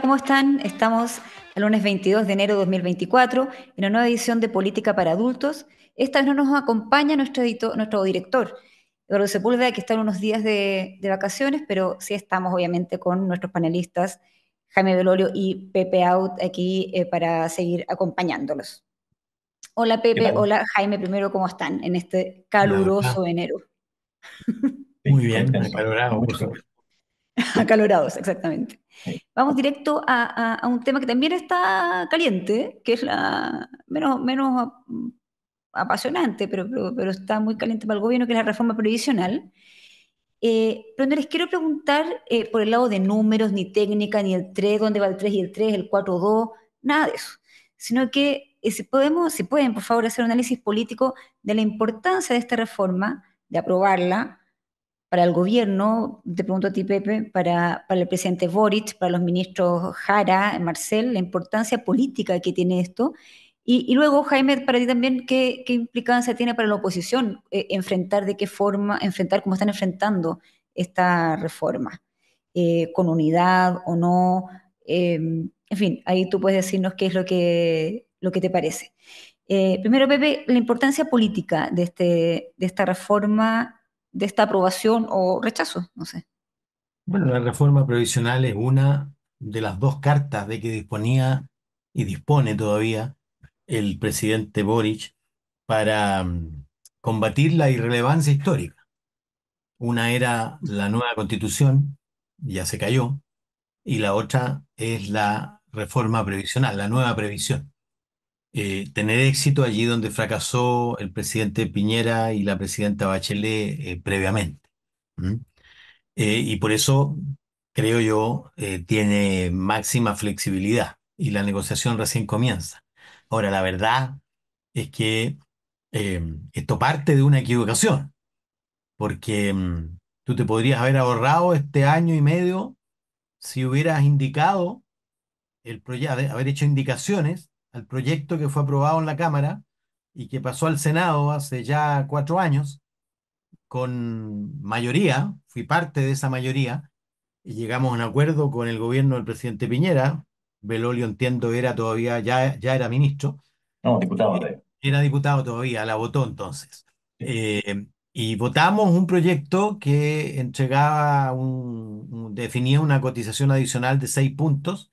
Hola, ¿cómo están? Estamos el lunes 22 de enero de 2024 en una nueva edición de Política para Adultos. Esta vez no nos acompaña nuestro, editor, nuestro director, Eduardo Sepúlveda, que está en unos días de, de, vacaciones, pero sí estamos obviamente con nuestros panelistas Jaime Velorio y Pepe Out aquí eh, para seguir acompañándolos. Hola Pepe, hola Jaime, primero, ¿cómo están en este caluroso enero? Muy bien, acalorado, por supuesto. Acalorados, exactamente. Vamos directo a, a, a, un tema que también está caliente, que es la menos, menos apasionante, pero, pero, pero, está muy caliente para el gobierno, que es la reforma previsional. Eh, pero no les quiero preguntar eh, por el lado de números, ni técnica, ni el 3, dónde va el 3 y el 3, el 4, 2, nada de eso. Sino que eh, si podemos, si pueden, por favor, hacer un análisis político de la importancia de esta reforma, de aprobarla, para el gobierno, te pregunto a ti, Pepe, para, para el presidente Boric, para los ministros Jara, Marcel, la importancia política que tiene esto. Y, y luego, Jaime, para ti también, ¿qué, qué implicancia tiene para la oposición eh, enfrentar de qué forma, enfrentar cómo están enfrentando esta reforma? Eh, ¿Con unidad o no? Eh, en fin, ahí tú puedes decirnos qué es lo que, lo que te parece. Eh, primero, Pepe, la importancia política de, este, de esta reforma de esta aprobación o rechazo, no sé. Bueno, la reforma previsional es una de las dos cartas de que disponía y dispone todavía el presidente Boric para um, combatir la irrelevancia histórica. Una era la nueva constitución, ya se cayó, y la otra es la reforma previsional, la nueva previsión. Eh, tener éxito allí donde fracasó el presidente Piñera y la presidenta Bachelet eh, previamente. Eh, y por eso, creo yo, tiene máxima flexibilidad y la negociación recién comienza. Ahora, la verdad es que esto parte de una equivocación, porque mm, tú te podrías haber ahorrado este año y medio si hubieras indicado el proyecto, haber hecho indicaciones al proyecto que fue aprobado en la Cámara y que pasó al Senado hace ya cuatro años con mayoría, fui parte de esa mayoría, y llegamos a un acuerdo con el gobierno del presidente Piñera. Belolio, entiendo, era todavía, ya, ya era ministro. No, diputado. Era diputado todavía, la votó entonces. Eh, y votamos un proyecto que entregaba, un, un, definía una cotización adicional de seis puntos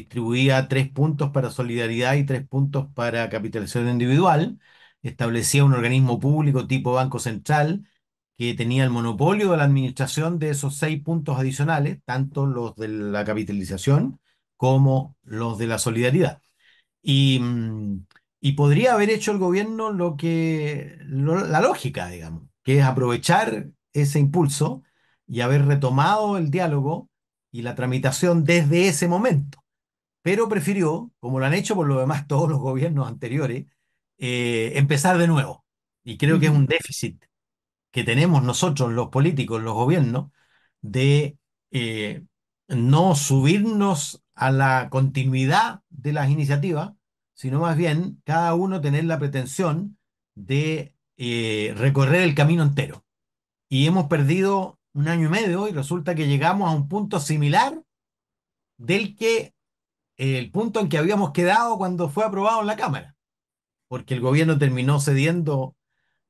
distribuía tres puntos para solidaridad y tres puntos para capitalización individual, establecía un organismo público tipo Banco Central que tenía el monopolio de la administración de esos seis puntos adicionales, tanto los de la capitalización como los de la solidaridad. Y, mm, podría haber hecho el gobierno lo que, la lógica, digamos, que es aprovechar ese impulso y haber retomado el diálogo y la tramitación desde ese momento pero prefirió, como lo han hecho por lo demás todos los gobiernos anteriores, eh, empezar de nuevo. Y creo que es un déficit que tenemos nosotros, los políticos, los gobiernos, de eh, no subirnos a la continuidad de las iniciativas, sino más bien cada uno tener la pretensión de eh, recorrer el camino entero. Y hemos perdido un año y medio y resulta que llegamos a un punto similar del que el punto en que habíamos quedado cuando fue aprobado en la Cámara, porque el gobierno terminó cediendo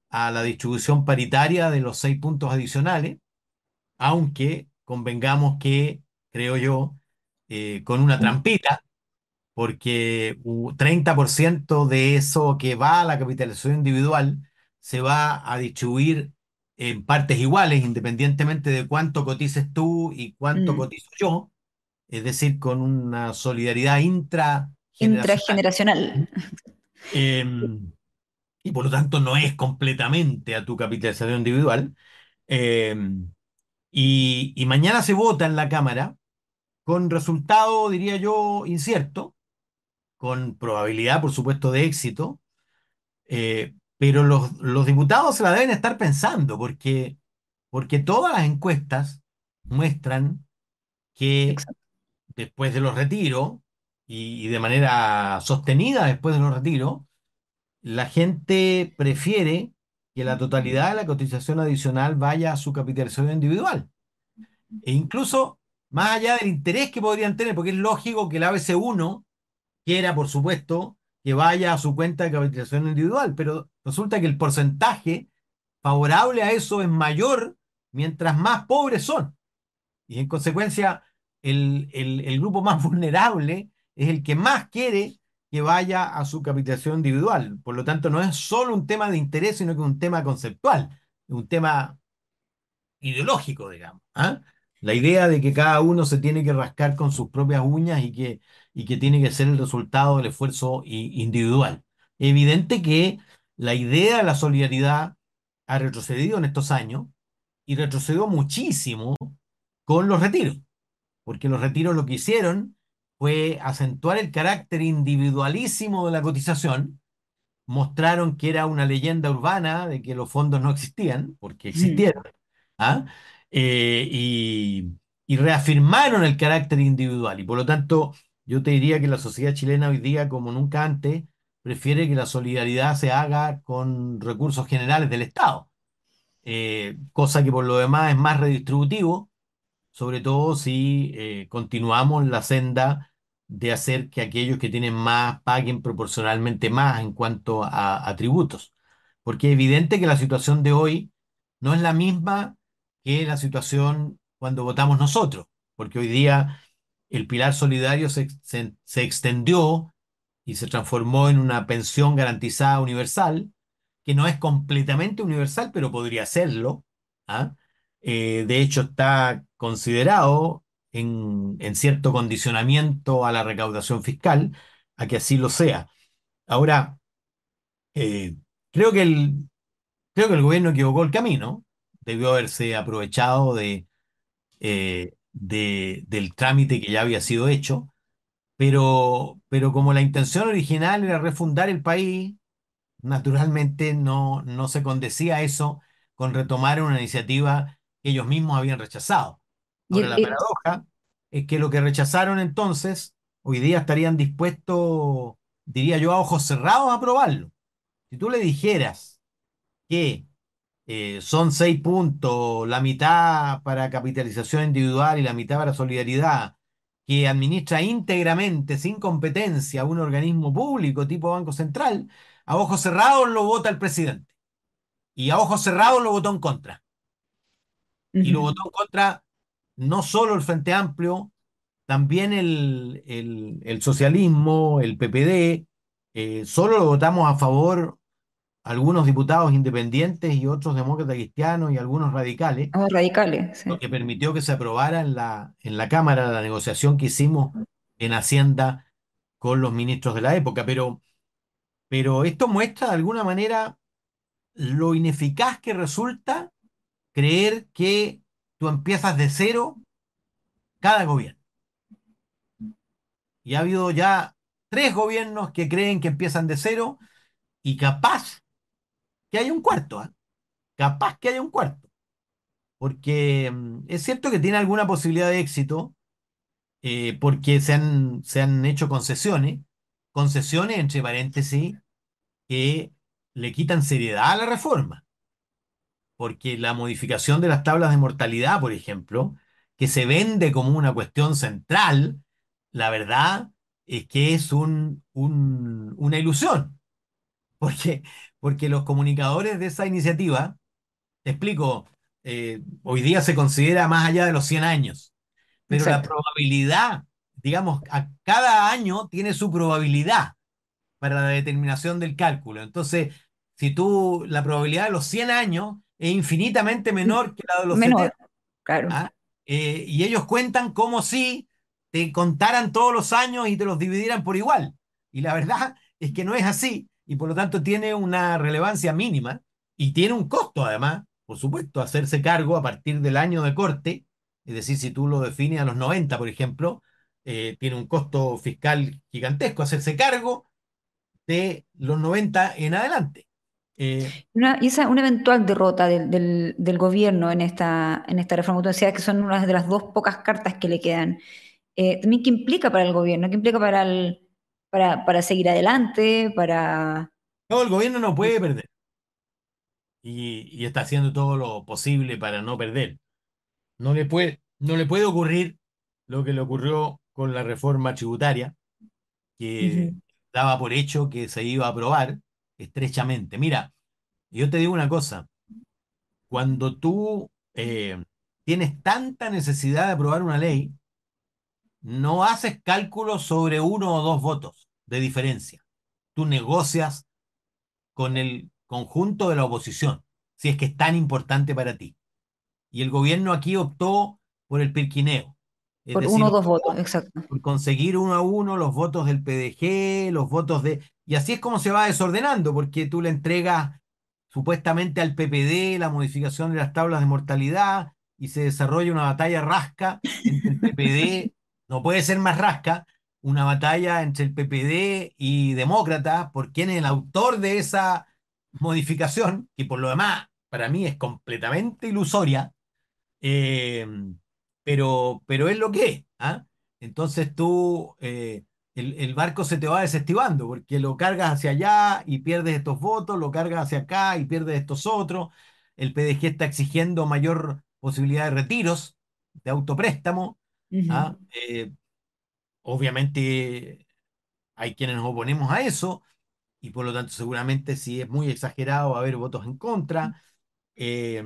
a la distribución paritaria de los seis puntos adicionales, aunque convengamos que, creo yo, eh, con una trampita, porque 30% de eso que va a la capitalización individual se va a distribuir en partes iguales, independientemente de cuánto cotices tú y cuánto mm. cotizo yo es decir, con una solidaridad intrageneracional. intrageneracional. Eh, y por lo tanto no es completamente a tu capitalización individual. Eh, y, y, mañana se vota en la Cámara con resultado, diría yo, incierto, con probabilidad, por supuesto, de éxito, eh, pero los, los, diputados se la deben estar pensando porque, porque todas las encuestas muestran que Exacto después de los retiros y, de manera sostenida después de los retiros, la gente prefiere que la totalidad de la cotización adicional vaya a su capitalización individual. E incluso más allá del interés que podrían tener, porque es lógico que el ABC1 quiera, por supuesto, que vaya a su cuenta de capitalización individual, pero resulta que el porcentaje favorable a eso es mayor mientras más pobres son. Y en consecuencia, el, el, grupo más vulnerable es el que más quiere que vaya a su capitalización individual. Por lo tanto, no es solo un tema de interés, sino que un tema conceptual, un tema ideológico, digamos. ¿ah? La idea de que cada uno se tiene que rascar con sus propias uñas y que, y que tiene que ser el resultado del esfuerzo individual. Evidente que la idea de la solidaridad ha retrocedido en estos años y retrocedió muchísimo con los retiros, porque los retiros lo que hicieron fue acentuar el carácter individualísimo de la cotización, mostraron que era una leyenda urbana de que los fondos no existían, porque existieron, ¿ah? Eh, y, y reafirmaron el carácter individual. Y por lo tanto, yo te diría que la sociedad chilena hoy día, como nunca antes, prefiere que la solidaridad se haga con recursos generales del Estado, eh, cosa que por lo demás es más redistributivo, sobre todo si eh, continuamos la senda de hacer que aquellos que tienen más paguen proporcionalmente más en cuanto a, a tributos. Porque es evidente que la situación de hoy no es la misma que la situación cuando votamos nosotros, porque hoy día el pilar solidario se, se, se extendió y se transformó en una pensión garantizada universal, que no es completamente universal, pero podría serlo. ¿ah? Eh, de hecho, está considerado en, cierto condicionamiento a la recaudación fiscal, a que así lo sea. Ahora, eh, creo que el, creo que el gobierno equivocó el camino, debió haberse aprovechado eh, de, del trámite que ya había sido hecho, pero, pero como la intención original era refundar el país, naturalmente no, no se condecía eso con retomar una iniciativa que ellos mismos habían rechazado. Ahora, la paradoja es que lo que rechazaron entonces, hoy día estarían dispuestos, diría yo, a ojos cerrados a aprobarlo. Si tú le dijeras que eh, son seis puntos, la mitad para capitalización individual y la mitad para solidaridad, que administra íntegramente, sin competencia, un organismo público tipo Banco Central, a ojos cerrados lo vota el presidente. Y a ojos cerrados lo votó en contra. Uh -huh. Y lo votó en contra no solo el Frente Amplio, también el, el, el socialismo, el PPD, eh, solo lo votamos a favor algunos diputados independientes y otros demócratas cristianos y algunos radicales. Oh, radicales, sí. Lo que permitió que se aprobara en la, en la Cámara la negociación que hicimos en Hacienda con los ministros de la época. Pero, pero esto muestra de alguna manera lo ineficaz que resulta creer que tú empiezas de cero cada gobierno. Y ha habido ya tres gobiernos que creen que empiezan de cero y capaz que haya un cuarto, ¿eh? capaz que haya un cuarto, porque mm, es cierto que tiene alguna posibilidad de éxito, eh, porque se han, se han hecho concesiones, concesiones entre paréntesis, que le quitan seriedad a la reforma, porque la modificación de las tablas de mortalidad, por ejemplo, que se vende como una cuestión central, la verdad es que es un, un, una ilusión, porque porque los comunicadores de esa iniciativa, te explico, eh, hoy día se considera más allá de los 100 años, pero Exacto. la probabilidad, digamos, a cada año tiene su probabilidad para la determinación del cálculo. Entonces, si tú, la probabilidad de los 100 años es infinitamente menor que la de los menor, 70. Claro. ¿ah? Eh, y ellos cuentan como si te contaran todos los años y te los dividieran por igual. Y la verdad es que no es así y por lo tanto tiene una relevancia mínima y tiene un costo además, por supuesto, hacerse cargo a partir del año de corte, es decir, si tú lo defines a los 90, por ejemplo, eh, tiene un costo fiscal gigantesco hacerse cargo de los 90 en adelante. Eh, una, y esa, una eventual derrota del, del, del, gobierno en esta, en esta reforma, tú decías que son una de las dos pocas cartas que le quedan. Eh, también, ¿qué implica para el gobierno? ¿Qué implica para el, para, para seguir adelante, para... No, el gobierno no puede perder. Y, y, está haciendo todo lo posible para no perder. No le puede, no le puede ocurrir lo que le ocurrió con la reforma tributaria, que Ujú, daba por hecho que se iba a aprobar estrechamente. Mira, yo te digo una cosa, cuando tú eh, tienes tanta necesidad de aprobar una ley, no haces cálculos sobre uno o dos votos de diferencia. Tú negocias con el conjunto de la oposición, si es que es tan importante para ti. Y el gobierno aquí optó por el pirquineo, es Por uno o dos votos, exacto. por conseguir uno a uno los votos del PDG, los votos de... Y así es como se va desordenando, porque tú le entregas supuestamente al PPD la modificación de las tablas de mortalidad y se desarrolla una batalla rasca entre el PPD, no puede ser más rasca, una batalla entre el PPD y demócratas por quién es el autor de esa modificación, que por lo demás para mí es completamente ilusoria eh, pero, pero es lo que es, ¿ah? Entonces tú, eh, el, el barco se te va desestivando, porque lo cargas hacia allá y pierdes estos votos, lo cargas hacia acá y pierdes estos otros. El PDG está exigiendo mayor posibilidad de retiros, de autopréstamo, ¿ah? Eh, obviamente hay quienes nos oponemos a eso, y por lo tanto seguramente si es muy exagerado va a haber votos en contra. Eh,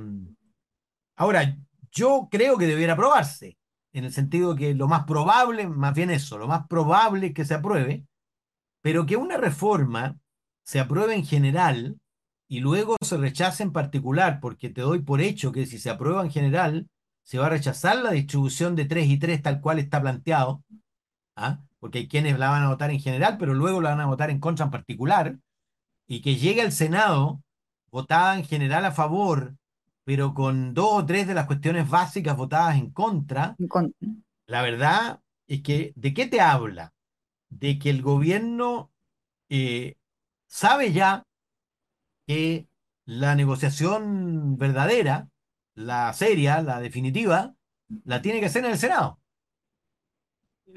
Ahora, yo creo que debiera aprobarse, en el sentido que lo más probable, más bien eso, lo más probable es que se apruebe, pero que una reforma se apruebe en general y luego se rechace en particular, porque te doy por hecho que si se aprueba en general, se va a rechazar la distribución de 3 y 3 tal cual está planteado, ¿ah? Porque hay quienes la van a votar en general, pero luego la van a votar en contra en particular, y que llegue al Senado votada en general a favor, pero con dos o tres de las cuestiones básicas votadas en contra, en la verdad es que, ¿de qué te habla? De que el gobierno eh, sabe ya que la negociación verdadera, la seria, la definitiva, la tiene que hacer en el Senado.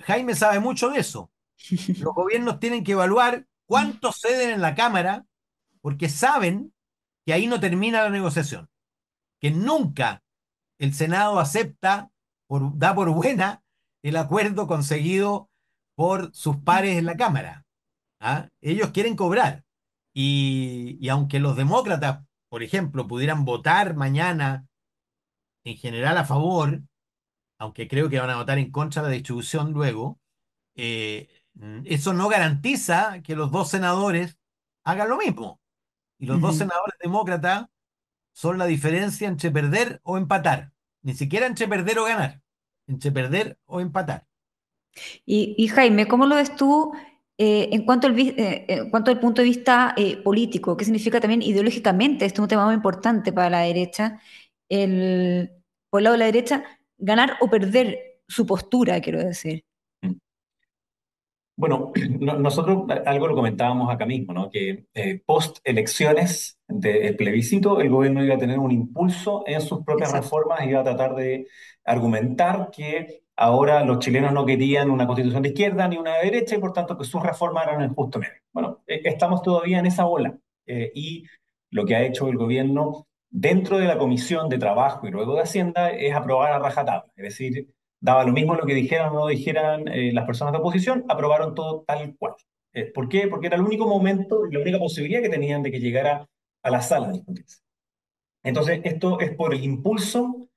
Jaime sabe mucho de eso. Los gobiernos tienen que evaluar cuántos ceden en la Cámara porque saben que ahí no termina la negociación, que nunca el Senado acepta, por, da por buena el acuerdo conseguido por sus pares en la Cámara. ¿ah? Ellos quieren cobrar. Y, y aunque los demócratas, por ejemplo, pudieran votar mañana en general a favor, aunque creo que van a votar en contra de la distribución luego, eh, eso no garantiza que los dos senadores hagan lo mismo. Y los dos senadores demócratas son la diferencia entre perder o empatar. Ni siquiera entre perder o ganar. Entre perder o empatar. Y, y Jaime, ¿cómo lo ves tú eh, en cuanto al, vi- eh, en cuanto al punto de vista eh, político? ¿Qué significa también ideológicamente? Este es un tema muy importante para la derecha. El, por el lado de la derecha, ganar o perder su postura, quiero decir. Bueno, no- nosotros algo lo comentábamos acá mismo, ¿no? Que eh, post elecciones del plebiscito, el gobierno iba a tener un impulso en sus propias Exacto. reformas, iba a tratar de argumentar que ahora los chilenos no querían una constitución de izquierda ni una de derecha y por tanto que sus reformas eran el justo medio. Bueno, eh, estamos todavía en esa ola eh, y lo que ha hecho el gobierno dentro de la Comisión de Trabajo y luego de Hacienda es aprobar a rajatabla, es decir, daba lo mismo lo que dijeran o no dijeran eh, las personas de oposición, aprobaron todo tal cual. Eh, ¿Por qué? Porque era el único momento, la única posibilidad que tenían de que llegara a la sala de discutirse. Entonces, esto es por el impulso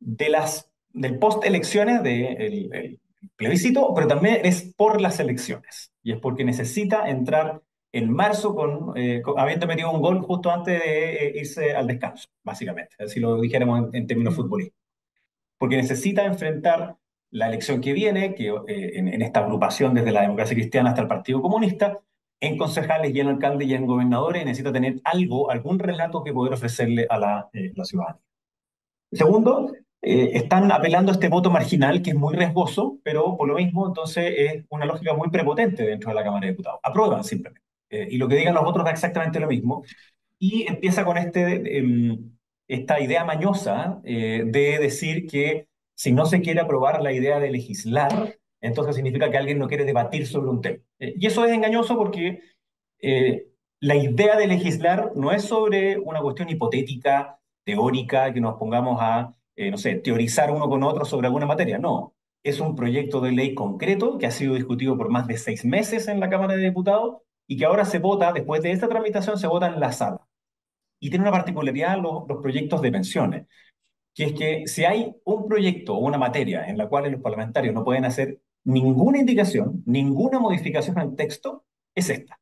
de las, del post-elecciones, del de plebiscito, pero también es por las elecciones. Y es porque necesita entrar en marzo con, eh, con- habiendo metido un gol justo antes de eh, irse al descanso, básicamente, si lo dijéramos en, en términos futbolísticos porque necesita enfrentar la elección que viene, que eh, en, en, esta agrupación desde la democracia cristiana hasta el Partido Comunista, en concejales y en alcaldes y en gobernadores, necesita tener algo, algún relato que poder ofrecerle a la, eh, la ciudadanía. Segundo, eh, están apelando a este voto marginal que es muy riesgoso, pero por lo mismo entonces es una lógica muy prepotente dentro de la Cámara de Diputados. Aprueban simplemente. Eh, y lo que digan los otros da exactamente lo mismo. Y empieza con este, eh, esta idea mañosa eh, de decir que si no se quiere aprobar la idea de legislar, entonces significa que alguien no quiere debatir sobre un tema. Eh, y eso es engañoso porque eh, la idea de legislar no es sobre una cuestión hipotética, teórica, que nos pongamos a, no sé, teorizar uno con otro sobre alguna materia. No. es un proyecto de ley concreto que ha sido discutido por más de seis meses en la Cámara de Diputados y que ahora se vota, después de esta tramitación, se vota en la sala. Y tiene una particularidad los, proyectos de pensiones, que es que si hay un proyecto o una materia en la cual los parlamentarios no pueden hacer ninguna indicación, ninguna modificación al texto, es esta.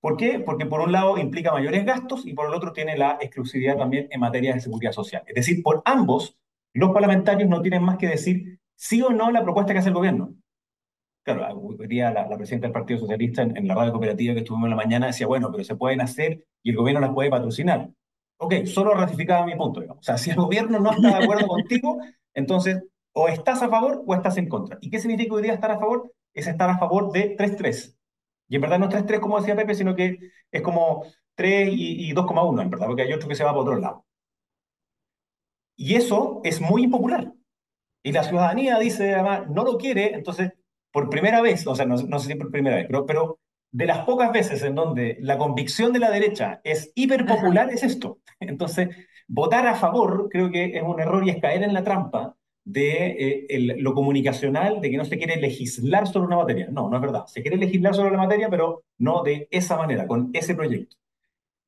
¿Por qué? Porque por un lado implica mayores gastos y por el otro tiene la exclusividad también en materia de seguridad social. Es decir, por ambos, los parlamentarios no tienen más que decir sí o no la propuesta que hace el gobierno. Claro, hoy día la, presidenta del Partido Socialista en, la radio cooperativa que estuvimos en la mañana decía, bueno, pero se pueden hacer y el gobierno las puede patrocinar. Ok, solo ratificaba mi punto. O sea, si el gobierno no está de acuerdo contigo, entonces o estás a favor o estás en contra. ¿Y qué significa hoy día estar a favor? Es estar a favor de 3-3. Y en verdad no es 3-3 como decía Pepe, sino que es como 3 y, y 2,1, en verdad, porque hay otro que se va para otro lado. Y eso es muy impopular. Y la ciudadanía dice, además, no lo quiere, entonces, por primera vez, o sea, no, no sé si por primera vez, pero, pero de las pocas veces en donde la convicción de la derecha es hiperpopular, es esto. Entonces, votar a favor creo que es un error y es caer en la trampa de eh, lo comunicacional, de que no se quiere legislar sobre una materia. No, no es verdad. Se quiere legislar sobre la materia, pero no de esa manera, con ese proyecto.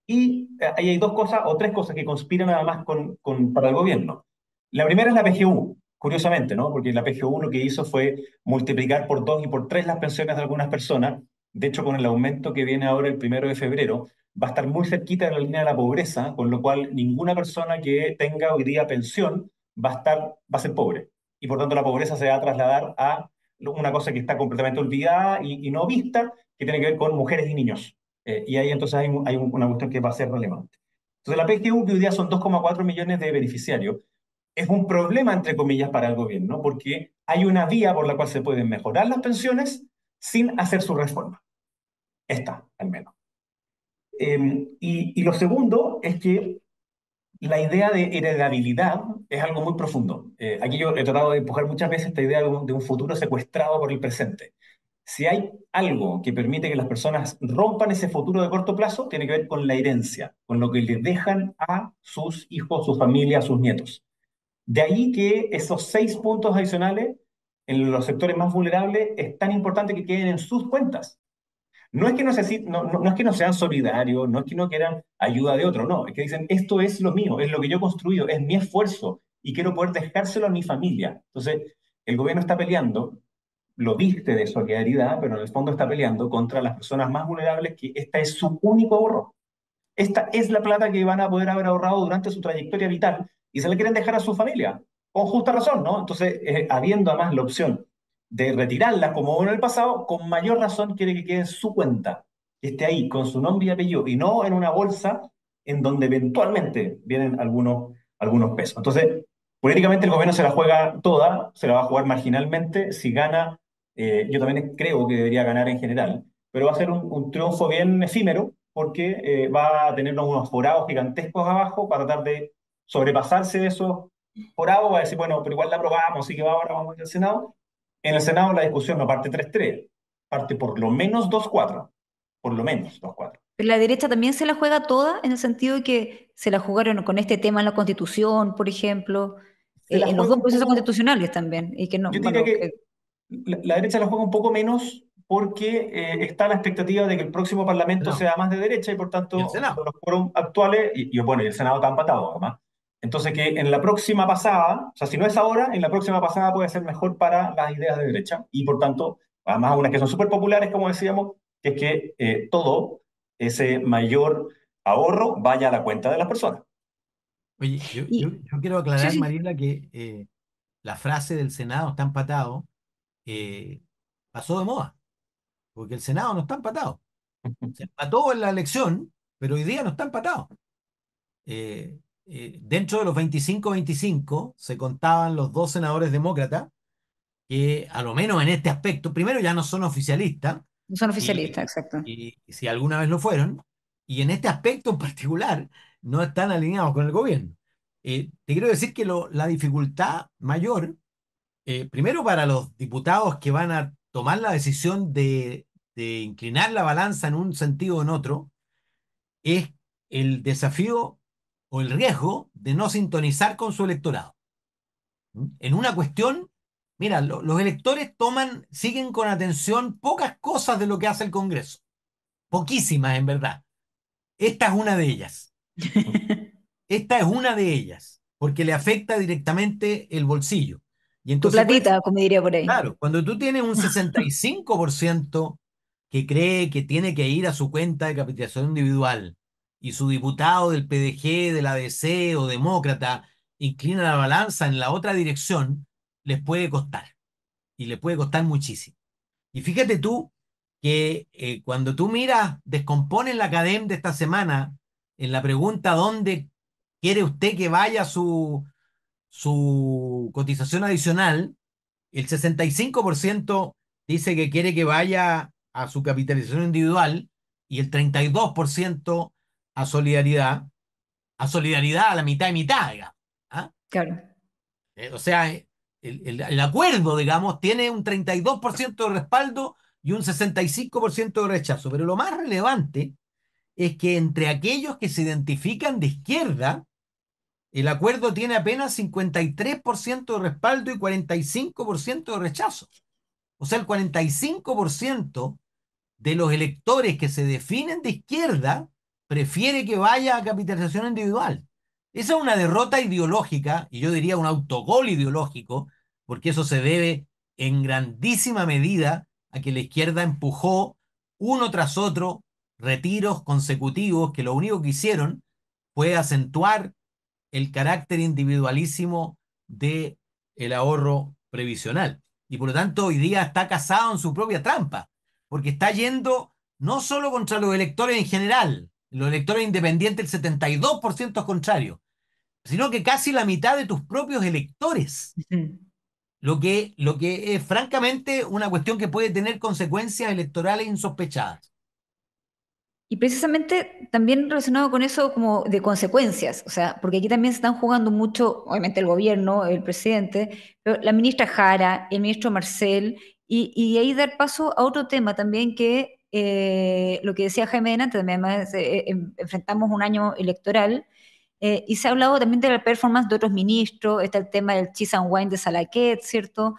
Y eh, ahí hay dos cosas o tres cosas que conspiran además con, con, para el gobierno. La primera es la PGU, curiosamente, ¿no? Porque la PGU lo que hizo fue multiplicar por dos y por tres las pensiones de algunas personas. De hecho, con el aumento que viene ahora el primero de febrero, va a estar muy cerquita de la línea de la pobreza, con lo cual ninguna persona que tenga hoy día pensión va a, estar, va a ser pobre. Y por tanto la pobreza se va a trasladar a una cosa que está completamente olvidada y, no vista, que tiene que ver con mujeres y niños. Eh, y ahí entonces hay, hay, una cuestión que va a ser relevante. Entonces la PGU, que hoy día son 2,4 millones de beneficiarios, es un problema, entre comillas, para el gobierno, porque hay una vía por la cual se pueden mejorar las pensiones sin hacer su reforma. Esta, al menos. Em, y, y, lo segundo es que la idea de heredabilidad es algo muy profundo. Eh, aquí yo he tratado de empujar muchas veces esta idea de un, futuro secuestrado por el presente. Si hay algo que permite que las personas rompan ese futuro de corto plazo, tiene que ver con la herencia, con lo que le dejan a sus hijos, su familia, a sus nietos. De ahí que esos seis puntos adicionales en los sectores más vulnerables es tan importante que queden en sus cuentas. No es que no, no, no, es que no sean solidarios, no es que no quieran ayuda de otro, no, es que dicen, esto es lo mío, es lo que yo he construido, es mi esfuerzo y quiero poder dejárselo a mi familia. Entonces, el gobierno está peleando, lo viste de solidaridad, pero en el fondo está peleando contra las personas más vulnerables, que esta es su único ahorro. Esta es la plata que van a poder haber ahorrado durante su trayectoria vital y se la quieren dejar a su familia, con justa razón, ¿no? Entonces, eh, habiendo además la opción de retirarla como en el pasado, con mayor razón quiere que quede en su cuenta, que esté ahí con su nombre y apellido, y no en una bolsa en donde eventualmente vienen algunos, algunos pesos. Entonces, políticamente el gobierno se la juega toda, se la va a jugar marginalmente, si gana, eh, yo también creo que debería ganar en general, pero va a ser un, triunfo bien efímero, porque eh, va a tener unos forados gigantescos abajo para tratar de sobrepasarse de esos forados, va a decir, bueno, pero igual la aprobamos, así que va ahora vamos al Senado, en el Senado la discusión no parte 3-3, parte por lo menos 2-4, por lo menos 2-4. Pero la derecha también se la juega toda en el sentido de que se la jugaron con este tema en la Constitución, por ejemplo, eh, en los dos procesos constitucionales también. Y que no, Yo diría que, La, derecha la juega un poco menos porque eh, está la expectativa de que el próximo Parlamento sea más de derecha y por tanto los foros actuales, y, y, bueno, y el Senado está empatado además, entonces, que en la próxima pasada, o sea, si no es ahora, en la próxima pasada puede ser mejor para las ideas de derecha y por tanto, además unas que son súper populares, como decíamos, que es que eh, todo ese mayor ahorro vaya a la cuenta de las personas. Oye, yo, quiero aclarar, Mariela, que eh, la frase del Senado está empatado eh, pasó de moda, porque el Senado no está empatado. Se empató en la elección, pero hoy día no está empatado. Eh, eh, dentro de los 25-25 se contaban los dos senadores demócratas que, a lo menos en este aspecto, primero ya no son oficialistas. No son oficialistas, exacto. Y, si alguna vez lo fueron, y en este aspecto en particular no están alineados con el gobierno. Eh, te quiero decir que la dificultad mayor, eh, primero para los diputados que van a tomar la decisión de, de inclinar la balanza en un sentido o en otro, es el desafío o el riesgo de no sintonizar con su electorado. En una cuestión Mira, lo- los electores toman, siguen con atención pocas cosas de lo que hace el Congreso. Poquísimas, en verdad. Esta es una de ellas. Esta es una de ellas, porque le afecta directamente el bolsillo. Y en Tu platita, como diría por ahí. Claro, cuando tú tienes un 65% que cree que tiene que ir a su cuenta de capitalización individual y su diputado del PDG, del ADC o demócrata inclina la balanza en la otra dirección, les puede costar. Y les puede costar muchísimo. Y fíjate tú que eh, cuando tú miras, descompones la CADEM de esta semana en la pregunta ¿dónde quiere usted que vaya su, su cotización adicional? El 65% dice que quiere que vaya a su capitalización individual y el 32% a solidaridad, a solidaridad a la mitad y mitad, digamos. ¿ah? Claro. Eh, o sea, el, el- el acuerdo, digamos, tiene un 32% de respaldo y un 65% de rechazo. Pero lo más relevante es que entre aquellos que se identifican de izquierda, el acuerdo tiene apenas 53% de respaldo y 45% de rechazo. O sea, el 45% de los electores que se definen de izquierda prefiere que vaya a capitalización individual. Esa es una derrota ideológica, y yo diría un autogol ideológico, porque eso se debe en grandísima medida a que la izquierda empujó uno tras otro retiros consecutivos que lo único que hicieron fue acentuar el carácter individualísimo de el ahorro previsional. Y por lo tanto hoy día está casado en su propia trampa, porque está yendo no solo contra los electores en general, los electores independientes el 72% es contrario, sino que casi la mitad de tus propios electores, lo que, lo que es francamente una cuestión que puede tener consecuencias electorales insospechadas. Y precisamente también relacionado con eso como de consecuencias, o sea, porque aquí también se están jugando mucho, obviamente el gobierno, el presidente, pero la ministra Jara, el ministro Marcel, y, y ahí dar paso a otro tema también que eh, lo que decía Jaime también además eh, en- enfrentamos un año electoral, eh, y se ha hablado también de la performance de otros ministros, está el tema del cheese and wine de Salaquet, ¿cierto?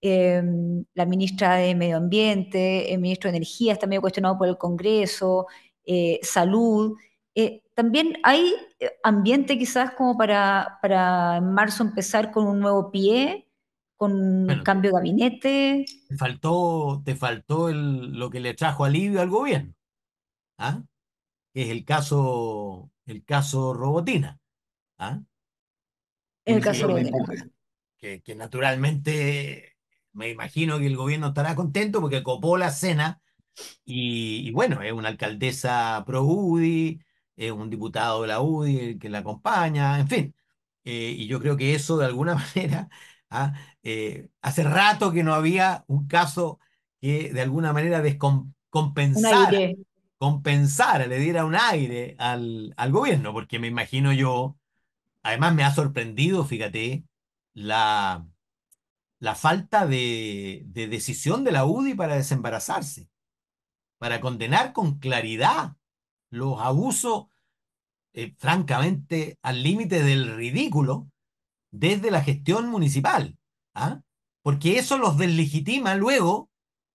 eh, la ministra de Medio Ambiente, el ministro de Energía está medio cuestionado por el Congreso, eh, Salud. Eh, también hay eh, ambiente quizás como para, para en marzo empezar con un nuevo pie, con Bueno, cambio de gabinete. te faltó, te faltó el- lo que le trajo alivio al gobierno, ¿ah? Que es el caso, el caso Robotina, ¿ah? El caso empuje. que, que naturalmente me imagino que el gobierno estará contento porque copó la cena y, y bueno, es una alcaldesa pro UDI, es un diputado de la UDI el que la acompaña, en fin. Eh, y yo creo que eso de alguna manera, ah, eh, hace rato que no había un caso que de alguna manera descompensara, compensara, le diera un aire al, al gobierno, porque me imagino yo, además me ha sorprendido, fíjate, la la falta de, de decisión de la UDI para desembarazarse, para condenar con claridad los abusos, eh, francamente, al límite del ridículo desde la gestión municipal, ¿ah? Porque eso los deslegitima luego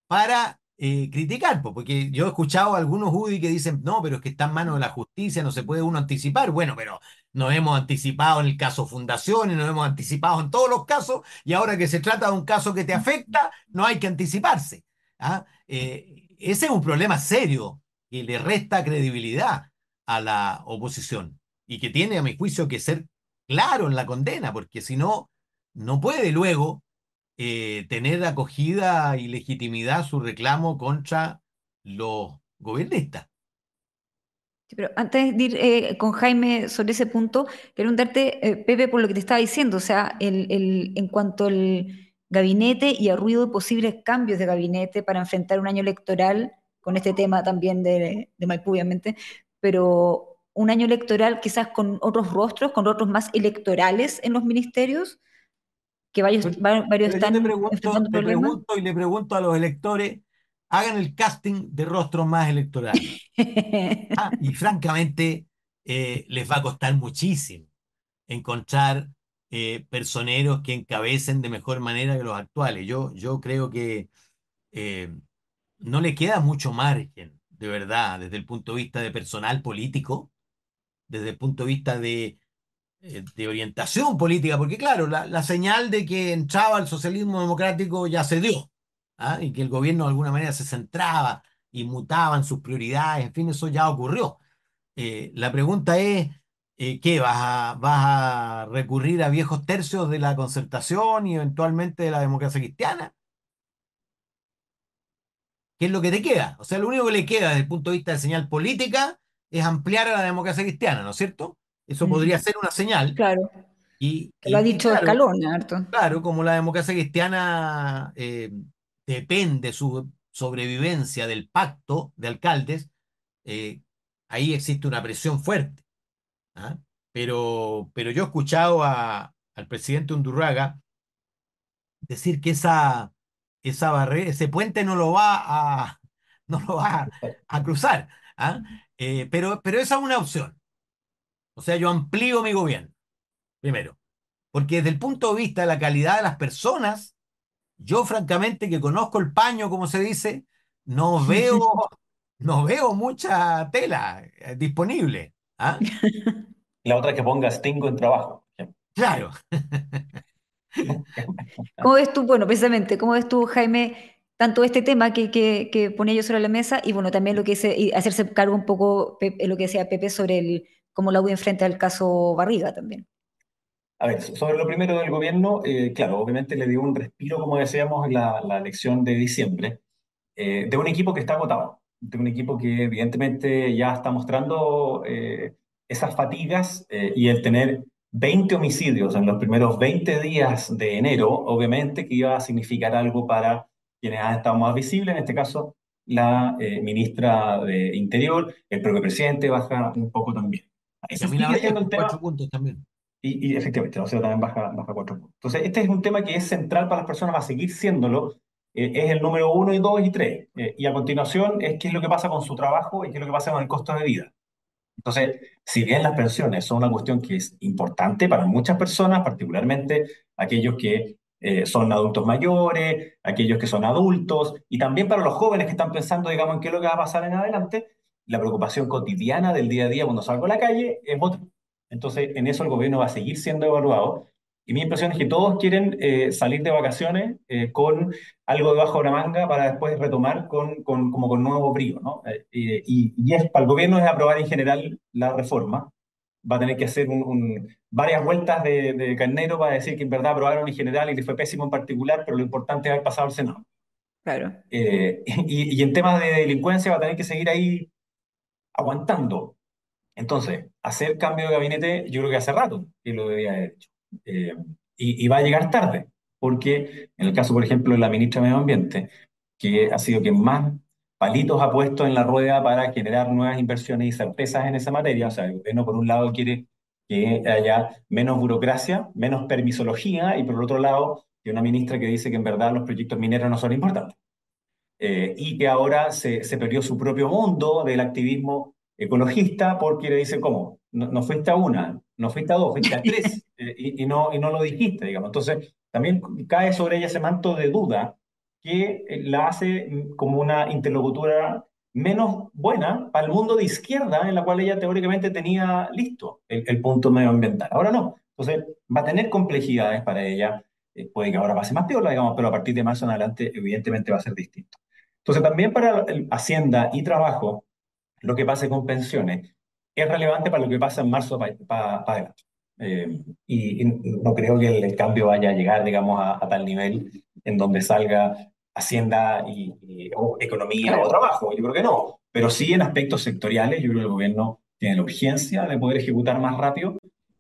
para eh, criticar, po, porque yo he escuchado a algunos UDI que dicen, no, pero es que está en manos de la justicia, no se puede uno anticipar. Bueno, pero nos hemos anticipado en el caso Fundaciones, nos hemos anticipado en todos los casos, y ahora que se trata de un caso que te afecta, no hay que anticiparse. ¿ah? Eh, ese es un problema serio que le resta credibilidad a la oposición y que tiene, a mi juicio, que ser claro en la condena, porque si no, no puede luego eh, tener acogida y legitimidad su reclamo contra los gobiernistas. Pero antes de ir eh, con Jaime sobre ese punto, quiero preguntarte, eh, Pepe, por lo que te estaba diciendo, o sea, el, el- en cuanto al gabinete y a ruido de posibles cambios de gabinete para enfrentar un año electoral, con este tema también de, de Maipú, obviamente, pero un año electoral quizás con otros rostros, con rostros más electorales en los ministerios, que varios, varios pero yo están te pregunto, enfrentando te pregunto y le pregunto a los electores, hagan el casting de rostros más electorales. Ah, y francamente, eh, les va a costar muchísimo encontrar eh, personeros que encabecen de mejor manera que los actuales. Yo, yo creo que eh, no le queda mucho margen, de verdad, desde el punto de vista de personal político, desde el punto de vista de, eh, de orientación política, porque claro, la, la, señal de que entraba el socialismo democrático ya se dio, ¿ah? y que el gobierno de alguna manera se centraba y mutaba en sus prioridades, en fin, eso ya ocurrió. Eh, la pregunta es, eh, ¿qué? ¿Vas a, ¿Vas a recurrir a viejos tercios de la concertación y eventualmente de la democracia cristiana? ¿Qué es lo que te queda? O sea, lo único que le queda desde el punto de vista de señal política es ampliar a la democracia cristiana, ¿no es cierto? Eso podría ser una señal. Claro. Y, lo ha dicho claro, Escalón, Harto. Claro, como la democracia cristiana eh, depende su sobrevivencia del pacto de alcaldes, eh, ahí existe una presión fuerte. ¿ah? Pero, pero yo he escuchado a, al presidente Undurraga decir que esa, esa barrera, ese puente no lo va a, no lo va a, a cruzar. ¿ah? Eh, pero, pero esa es una opción. O sea, yo amplío mi gobierno, primero. Porque desde el punto de vista de la calidad de las personas, yo francamente que conozco el paño, como se dice, no veo, no veo mucha tela eh, disponible. ¿ah? La otra es que pongas tengo en trabajo. Claro. ¿Cómo ves tú, bueno, precisamente, cómo ves tú, Jaime, tanto este tema que, que, que ponía yo sobre la mesa y bueno, también lo que es hacerse cargo un poco, lo que decía Pepe sobre el, cómo la U enfrenta el caso Barriga también? A ver, sobre lo primero del gobierno, eh, claro, obviamente le dio un respiro, como decíamos, la, la elección de diciembre, eh, de un equipo que está agotado, de un equipo que evidentemente ya está mostrando eh, esas fatigas y el tener 20 homicidios en los primeros 20 días de enero, obviamente que iba a significar algo para quienes han estado más visibles, en este caso la ministra de Interior, el propio presidente baja un poco también. Eso sigue siendo el tema. puntos también. Y, y, efectivamente, la OCDE también baja, baja cuatro puntos. Entonces, este es un tema que es central para las personas, va a seguir siéndolo. Eh, es el número uno y dos y tres. Eh, y a continuación es qué es lo que pasa con su trabajo y qué es lo que pasa con el costo de vida. Entonces, si bien las pensiones son una cuestión que es importante para muchas personas, particularmente aquellos que eh, son adultos mayores, aquellos que son adultos, y también para los jóvenes que están pensando, digamos, en qué es lo que va a pasar en adelante, la preocupación cotidiana del día a día cuando salgo a la calle es otra. Entonces, en eso el gobierno va a seguir siendo evaluado. Y mi impresión es que todos quieren eh, salir de vacaciones eh, con algo debajo de la manga para después retomar con, con como con nuevo brío. ¿no? Eh, y, y es, para el gobierno es aprobar en general la reforma. Va a tener que hacer un, varias vueltas de, de, carnero para decir que en verdad aprobaron en general y que fue pésimo en particular, pero lo importante es haber pasado al Senado. Claro. y, y en temas de delincuencia va a tener que seguir ahí aguantando. Entonces, hacer cambio de gabinete, yo creo que hace rato que lo debía haber hecho. Eh, y, y, va a llegar tarde, porque en el caso, por ejemplo, de la ministra de Medio Ambiente, que ha sido quien más palitos ha puesto en la rueda para generar nuevas inversiones y certezas en esa materia, o sea, el gobierno por un lado quiere que haya menos burocracia, menos permisología, y por el otro lado, que una ministra que dice que en verdad los proyectos mineros no son importantes. Eh, y que ahora se, se perdió su propio mundo del activismo ecologista porque le dice, ¿cómo? No, no, fuiste a una, no fuiste a dos, fuiste a tres eh, y, y, no, y no lo dijiste, digamos. Entonces, también cae sobre ella ese manto de duda que la hace como una interlocutora menos buena para el mundo de izquierda, en la cual ella teóricamente tenía listo el, el punto medioambiental. Ahora no. Entonces, va a tener complejidades para ella. Eh, puede que ahora pase más piola, digamos, pero a partir de marzo en adelante, evidentemente va a ser distinto. Entonces, también para Hacienda y Trabajo, lo que pase con pensiones es relevante para lo que pasa en marzo para pa, adelante. Eh, y, y, no creo que el, el, cambio vaya a llegar, digamos, a, a, tal nivel en donde salga Hacienda y, y o economía o trabajo. Yo creo que no. Pero sí en aspectos sectoriales, yo creo que el gobierno tiene la urgencia de poder ejecutar más rápido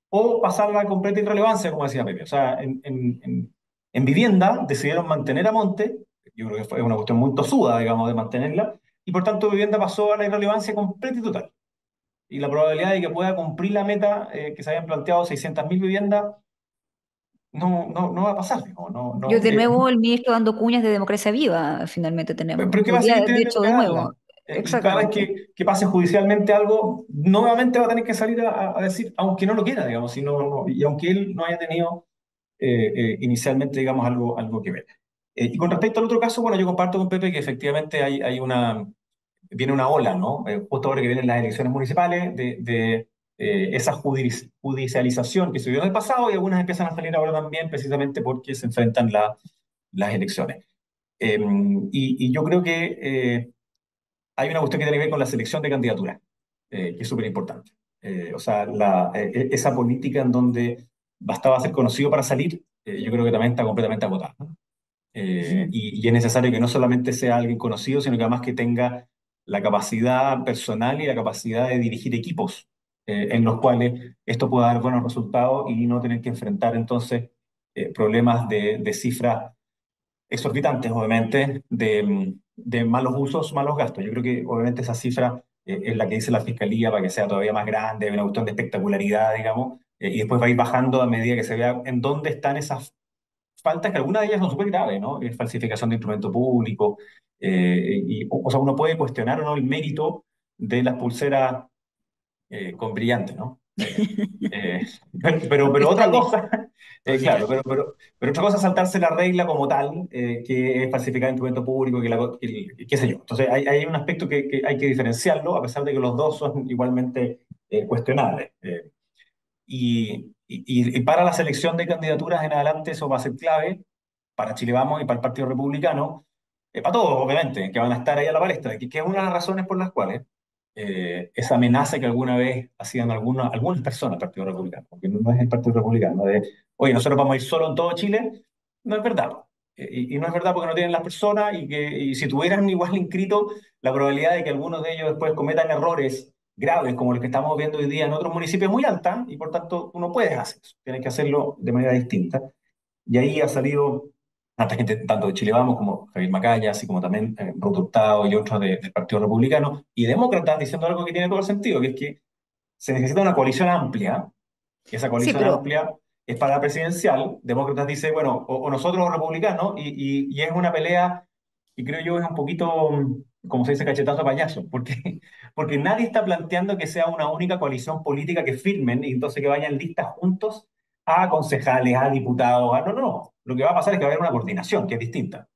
o pasar la completa irrelevancia, como decía Pepe. O sea, en, en, en vivienda decidieron mantener a Monte, yo creo que fue una cuestión muy tosuda, digamos, de mantenerla, y por tanto vivienda pasó a la irrelevancia completa y total. Y la probabilidad de que pueda cumplir la meta eh, que se habían planteado, 600.000 viviendas, no, no, no va a pasar. No, no, Yo de nuevo el ministro dando cuñas de democracia viva, finalmente tenemos. ¿Pero qué va a seguir de hecho, de nuevo. Eh, cada vez que, que, pase judicialmente algo, nuevamente va a tener que salir a, a decir, aunque no lo quiera, digamos, sino, y aunque él no haya tenido eh, eh, inicialmente, digamos, algo, algo que ver. y con respecto al otro caso, bueno, yo comparto con Pepe que efectivamente hay, hay una, viene una ola, ¿no? justo ahora que vienen las elecciones municipales, de, de esa judicialización que se dio en el pasado y algunas empiezan a salir ahora también precisamente porque se enfrentan la, las elecciones. Em, y, y, yo creo que hay una cuestión que tiene que ver con la selección de candidaturas, eh, que es súper importante. Eh, o sea, la, eh, e, esa política en donde bastaba ser conocido para salir, yo creo que también está completamente agotada. Y, y, es necesario que no solamente sea alguien conocido, sino que además que tenga la capacidad personal y la capacidad de dirigir equipos en los cuales esto pueda dar buenos resultados y no tener que enfrentar entonces problemas de, de cifras exorbitantes, obviamente, de, de malos usos, malos gastos. Yo creo que obviamente esa cifra eh, es la que dice la Fiscalía para que sea todavía más grande, una cuestión de espectacularidad, digamos, eh, y después va a ir bajando a medida que se vea en dónde están esas faltas, que algunas de ellas son súper graves, ¿no? falsificación de instrumento público, eh, y, o, sea, uno puede cuestionar o no el mérito de las pulseras con brillante, ¿no? pero, pero otra cosa, eh, claro, pero, pero, pero, otra cosa es saltarse la regla como tal, eh, que es falsificar instrumento público, que, la, qué sé yo. Entonces hay, hay un aspecto que, que, hay que diferenciarlo, a pesar de que los dos son igualmente eh, cuestionables. Y, y, y, para la selección de candidaturas en adelante eso va a ser clave para Chile Vamos y para el Partido Republicano, para todos, obviamente, que van a estar ahí a la palestra, que, que es una de las razones por las cuales eh, esa amenaza que alguna vez hacían algunas, algunas personas del Partido Republicano, porque no es el Partido Republicano, de, oye, nosotros vamos a ir solo en todo Chile, no es verdad. Eh, y, y, no es verdad porque no tienen las personas y que y si tuvieran igual inscrito, la probabilidad de que algunos de ellos después cometan errores graves como los que estamos viendo hoy día en otros municipios muy alta y por tanto uno puede hacer eso, tienes que hacerlo de manera distinta. Y ahí ha salido tanta gente, tanto de Chile Vamos como Javier Macaya, así como también eh, y otros del Partido Republicano, y demócratas diciendo algo que tiene todo el sentido, que es que se necesita una coalición amplia, y esa coalición amplia es para la presidencial, demócratas dice, bueno, o, nosotros o republicanos, y, y, es una pelea, y creo yo es un poquito, como se dice, cachetazo payaso, porque, porque nadie está planteando que sea una única coalición política que firmen y entonces que vayan listas juntos a concejales, a diputados, a... no, no. Lo que va a pasar es que va a haber una coordinación que es distinta.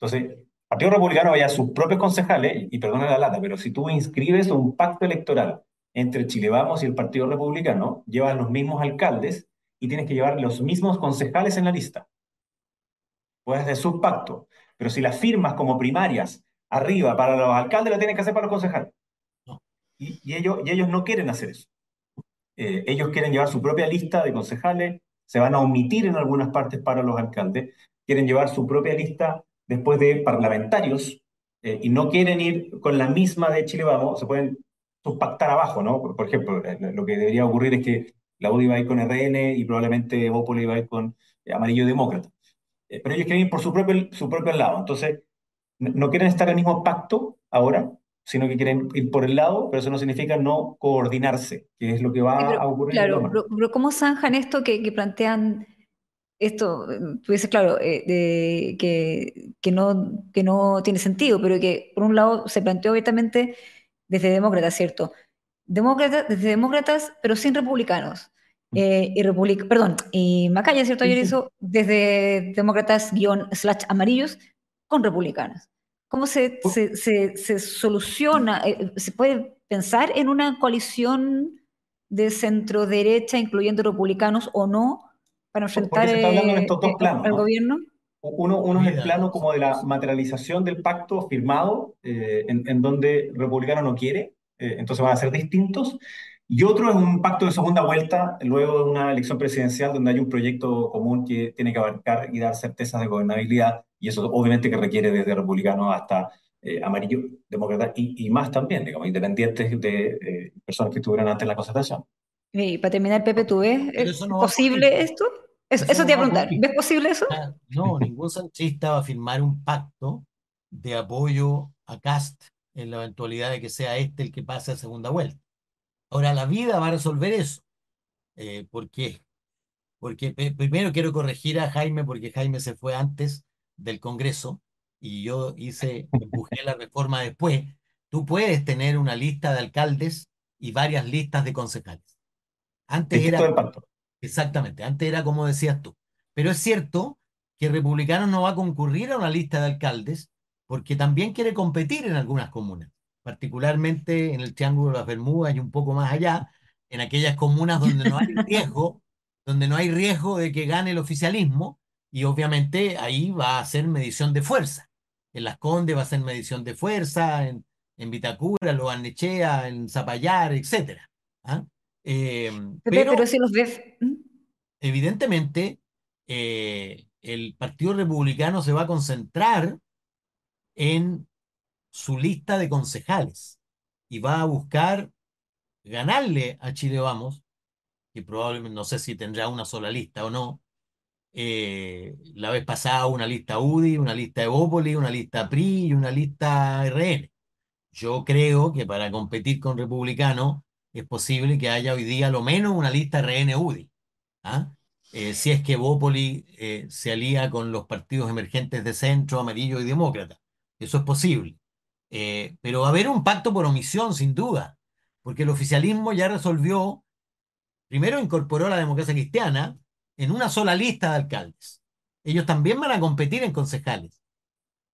Entonces, el Partido Republicano vaya a sus propios concejales, y perdona la lata, pero si tú inscribes un pacto electoral entre Chile Vamos y el Partido Republicano, llevas los mismos alcaldes y tienes que llevar los mismos concejales en la lista. Puedes hacer subpacto, pero si las firmas como primarias arriba para los alcaldes, lo tienes que hacer para los concejales. Y, y, ellos, y ellos no quieren hacer eso. Eh, ellos quieren llevar su propia lista de concejales, se van a omitir en algunas partes para los alcaldes, quieren llevar su propia lista después de parlamentarios eh, y no quieren ir con la misma de Chile Vamos, se pueden subpactar abajo, ¿no? Por, ejemplo, eh, lo que debería ocurrir es que la UDI va a ir con RN y probablemente Opoli va a ir con Amarillo Demócrata. pero ellos quieren ir por su propio, su propio lado. Entonces, no quieren estar en el mismo pacto ahora, sino que quieren ir por el lado, pero eso no significa no coordinarse, que es lo que va a ocurrir. Claro, pero, ¿cómo zanjan esto que, que plantean esto? Tú dices, claro, eh, de, que, que, no, que no tiene sentido, pero que por un lado se planteó abiertamente desde demócratas, ¿cierto? Demócratas, desde demócratas, pero sin republicanos. Mm. Eh, y republic perdón, y Macaya, ¿cierto? Ayer hizo desde demócratas guion slash amarillos con republicanos. ¿Cómo se, se, se, soluciona? Eh, ¿Se puede pensar en una coalición de centro derecha, incluyendo republicanos o no, para enfrentar eh, al gobierno? Uno, uno es el plano como de la materialización del pacto firmado, eh, en, en, donde republicano no quiere, entonces van a ser distintos. Y otro es un pacto de segunda vuelta, luego de una elección presidencial donde hay un proyecto común que tiene que abarcar y dar certezas de gobernabilidad y eso obviamente que requiere desde republicanos hasta eh, amarillo, demócrata y, y, más también, digamos, independientes de eh, personas que estuvieran antes en la concertación. Y para terminar, Pepe, ¿tú ves ¿es posible esto? Eso, eso, te iba a preguntar, ¿ves posible eso? Ah, no, ningún sanchista va a firmar un pacto de apoyo a Cast en la eventualidad de que sea este el que pase a segunda vuelta. Ahora, la vida va a resolver eso. Eh, ¿Por qué? Porque primero quiero corregir a Jaime, porque Jaime se fue antes del Congreso y yo hice, empujé la reforma después, tú puedes tener una lista de alcaldes y varias listas de concejales. Antes era, exactamente, antes era como decías tú. Pero es cierto que Republicanos no va a concurrir a una lista de alcaldes porque también quiere competir en algunas comunas, particularmente en el Triángulo de las Bermudas y un poco más allá, en aquellas comunas donde no hay riesgo, donde no hay riesgo de que gane el oficialismo, y obviamente ahí va a ser medición de fuerza. En Las Condes va a ser medición de fuerza, en, en Vitacura, en Loarnechea, en Zapallar, etc. ¿ah? Eh, pero pero si los ves. Evidentemente eh, el Partido Republicano se va a concentrar en su lista de concejales y va a buscar ganarle a Chile Vamos, que probablemente no sé si tendrá una sola lista o no. Eh, la vez pasada una lista UDI, una lista Evópoli, una lista PRI y una lista RN. Yo creo que para competir con Republicano es posible que haya hoy día lo menos una lista RN UDI. ¿ah? Eh, si es que Evópoli eh, se alía con los partidos emergentes de centro, amarillo y demócrata. Eso es posible. Eh, pero va a haber un pacto por omisión, sin duda, porque el oficialismo ya resolvió, primero incorporó a la democracia cristiana en una sola lista de alcaldes. Ellos también van a competir en concejales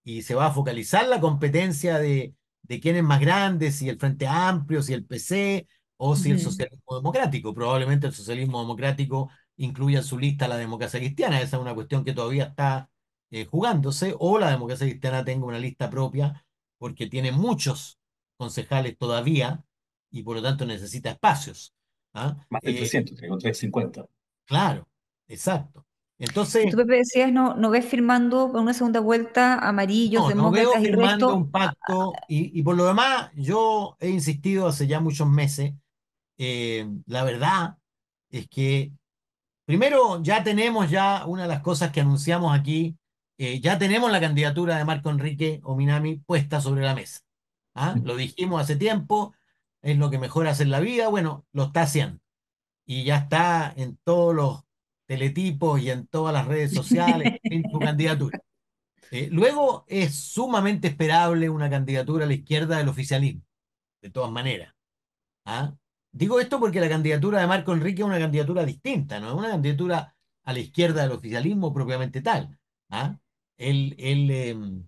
y se va a focalizar la competencia de, de quién es más grande, si el Frente Amplio, si el PC o si el socialismo democrático. Probablemente el socialismo democrático incluya en su lista la democracia cristiana. Esa es una cuestión que todavía está eh, jugándose. O la democracia cristiana tenga una lista propia porque tiene muchos concejales todavía y por lo tanto necesita espacios. ¿ah? Más de Eh, 300, tengo 350. claro, exacto. Entonces, tú, Pepe, decías, no, no ves firmando para una segunda vuelta amarillos, no, no veo demócratas y firmando resto. un pacto y, y por lo demás, yo he insistido hace ya muchos meses, eh, la verdad es que Primero, ya tenemos ya una de las cosas que anunciamos aquí, eh, ya tenemos la candidatura de Marco Enrique Ominami puesta sobre la mesa. ¿ah? Lo dijimos hace tiempo, es lo que mejor hace en la vida, bueno, lo está haciendo. Y ya está en todos los teletipos y en todas las redes sociales en su candidatura. Eh, luego es sumamente esperable una candidatura a la izquierda del oficialismo, de todas maneras. ¿ah? Digo esto porque la candidatura de Marco Enrique es una candidatura distinta, no es una candidatura a la izquierda del oficialismo propiamente tal. ¿ah? Él, él, em,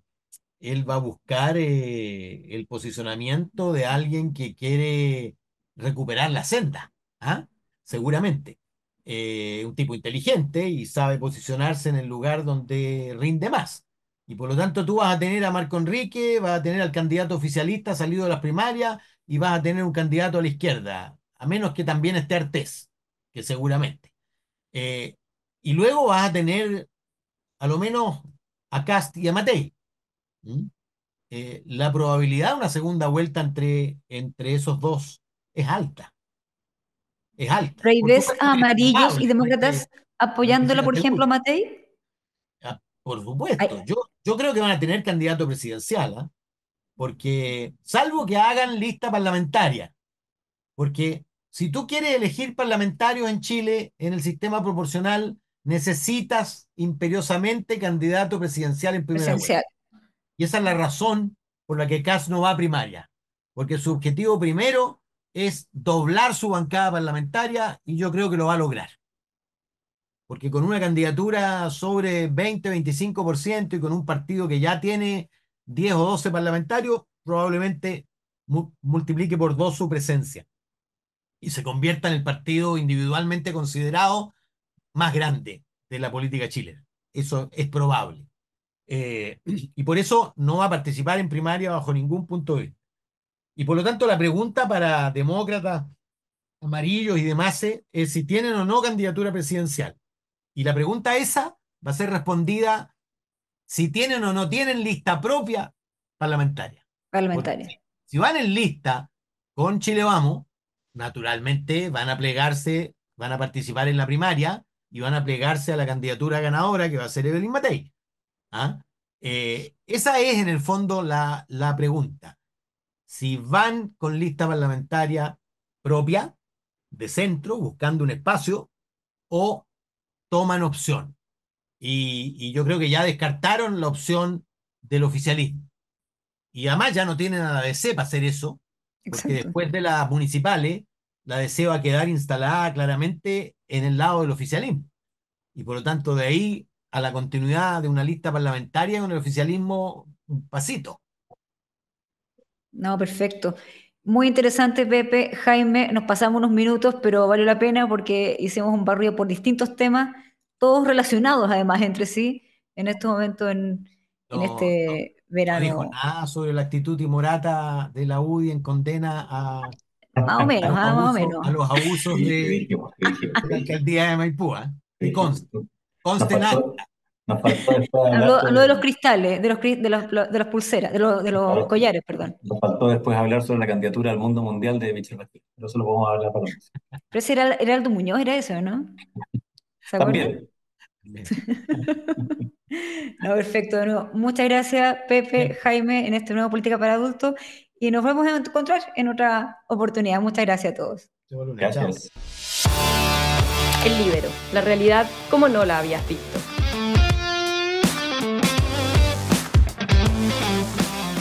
él va a buscar eh, el posicionamiento de alguien que quiere recuperar la senda, ¿ah? Seguramente. Eh, un tipo inteligente y sabe posicionarse en el lugar donde rinde más. Y por lo tanto tú vas a tener a Marco Enrique, vas a tener al candidato oficialista salido de las primarias y vas a tener un candidato a la izquierda, a menos que también esté Artés, que seguramente. Eh, y luego vas a tener a lo menos a Cast y a Matei. Eh, la probabilidad de una segunda vuelta entre, entre esos dos es alta. Es alta. Pero ahí Por ves supuesto a que es amarillos y demócratas apoyándola, por ejemplo, a. Matei. Ah, por Ay, supuesto. Yo, yo creo que van a tener candidato presidencial, ¿ah? Porque, salvo que hagan lista parlamentaria, porque si tú quieres elegir parlamentarios en Chile en el sistema proporcional, necesitas imperiosamente candidato presidencial en primera vuelta. presencial. Y esa es la razón por la que Kass no va a primaria, porque su objetivo primero es doblar su bancada parlamentaria y yo creo que lo va a lograr. Porque con una candidatura sobre 20-25% y con un partido que ya tiene 10 o 12 parlamentarios, probablemente mu- multiplique por dos su presencia y se convierta en el partido individualmente considerado más grande de la política chilena. Eso es probable. Eh, y por eso no va a participar en primaria bajo ningún punto de vista. Y por lo tanto, la pregunta para demócratas, amarillos y demás es si tienen o no candidatura presidencial. Y la pregunta esa va a ser respondida si tienen o no tienen lista propia parlamentaria. Parlamentaria. si, si van en lista con Chile Vamos, naturalmente van a plegarse, van a participar en la primaria y van a plegarse a la candidatura ganadora que va a ser Evelyn Matei. ¿Ah? Eh, esa es en el fondo la, la pregunta. Si van con lista parlamentaria propia, de centro, buscando un espacio, o toman opción. Y, y yo creo que ya descartaron la opción del oficialismo. Y además ya no tienen a la DC para hacer eso, porque después de las municipales, la DC va a quedar instalada claramente en el lado del oficialismo. Y por lo tanto, de ahí a la continuidad de una lista parlamentaria con el oficialismo, un pasito. No, perfecto. Muy interesante, Pepe. Jaime, nos pasamos unos minutos, pero valió la pena porque hicimos un barrio por distintos temas, todos relacionados además entre sí, en este momento en, este verano. No dijo nada sobre la actitud timorata de la UDI en condena a, más o menos, ah, más o menos. A los abusos de, la alcaldía de Maipú. ¿eh? Y conste, conste nada. Nos faltó después hablar lo, de los cristales, de los, de los, de los pulseras, de los, de los collares, perdón. Nos faltó después hablar sobre la candidatura al mundo mundial de Michel Bachelet, pero eso lo podemos hablar para Pero ese era, era Aldo Muñoz, era eso, ¿no? También. no, perfecto. De nuevo, muchas gracias, Pepe, Jaime, en este nuevo Política para Adultos. Y nos vamos a encontrar en otra oportunidad. Muchas gracias a todos. Gracias. El libero, la realidad como no la habías visto.